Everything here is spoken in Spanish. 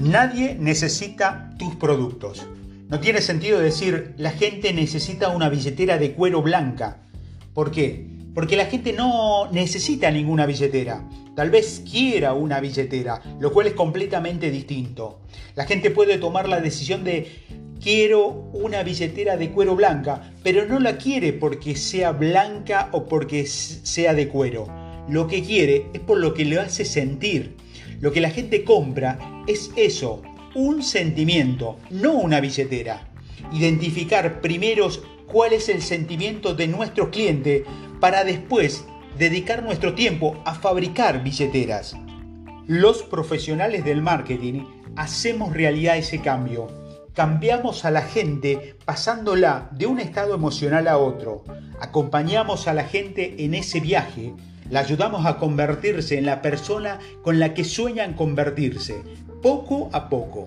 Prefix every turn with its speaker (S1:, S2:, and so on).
S1: Nadie necesita tus productos. No tiene sentido decir la gente necesita una billetera de cuero blanca. ¿Por qué? Porque la gente no necesita ninguna billetera. Tal vez quiera una billetera, lo cual es completamente distinto. La gente puede tomar la decisión de quiero una billetera de cuero blanca, pero no la quiere porque sea blanca o porque sea de cuero. Lo que quiere es por lo que le hace sentir. Lo que la gente compra es eso, un sentimiento, no una billetera. Identificar primero cuál es el sentimiento de nuestro cliente para después dedicar nuestro tiempo a fabricar billeteras. Los profesionales del marketing hacemos realidad ese cambio. Cambiamos a la gente pasándola de un estado emocional a otro. Acompañamos a la gente en ese viaje la ayudamos a convertirse en la persona con la que sueñan convertirse, poco a poco.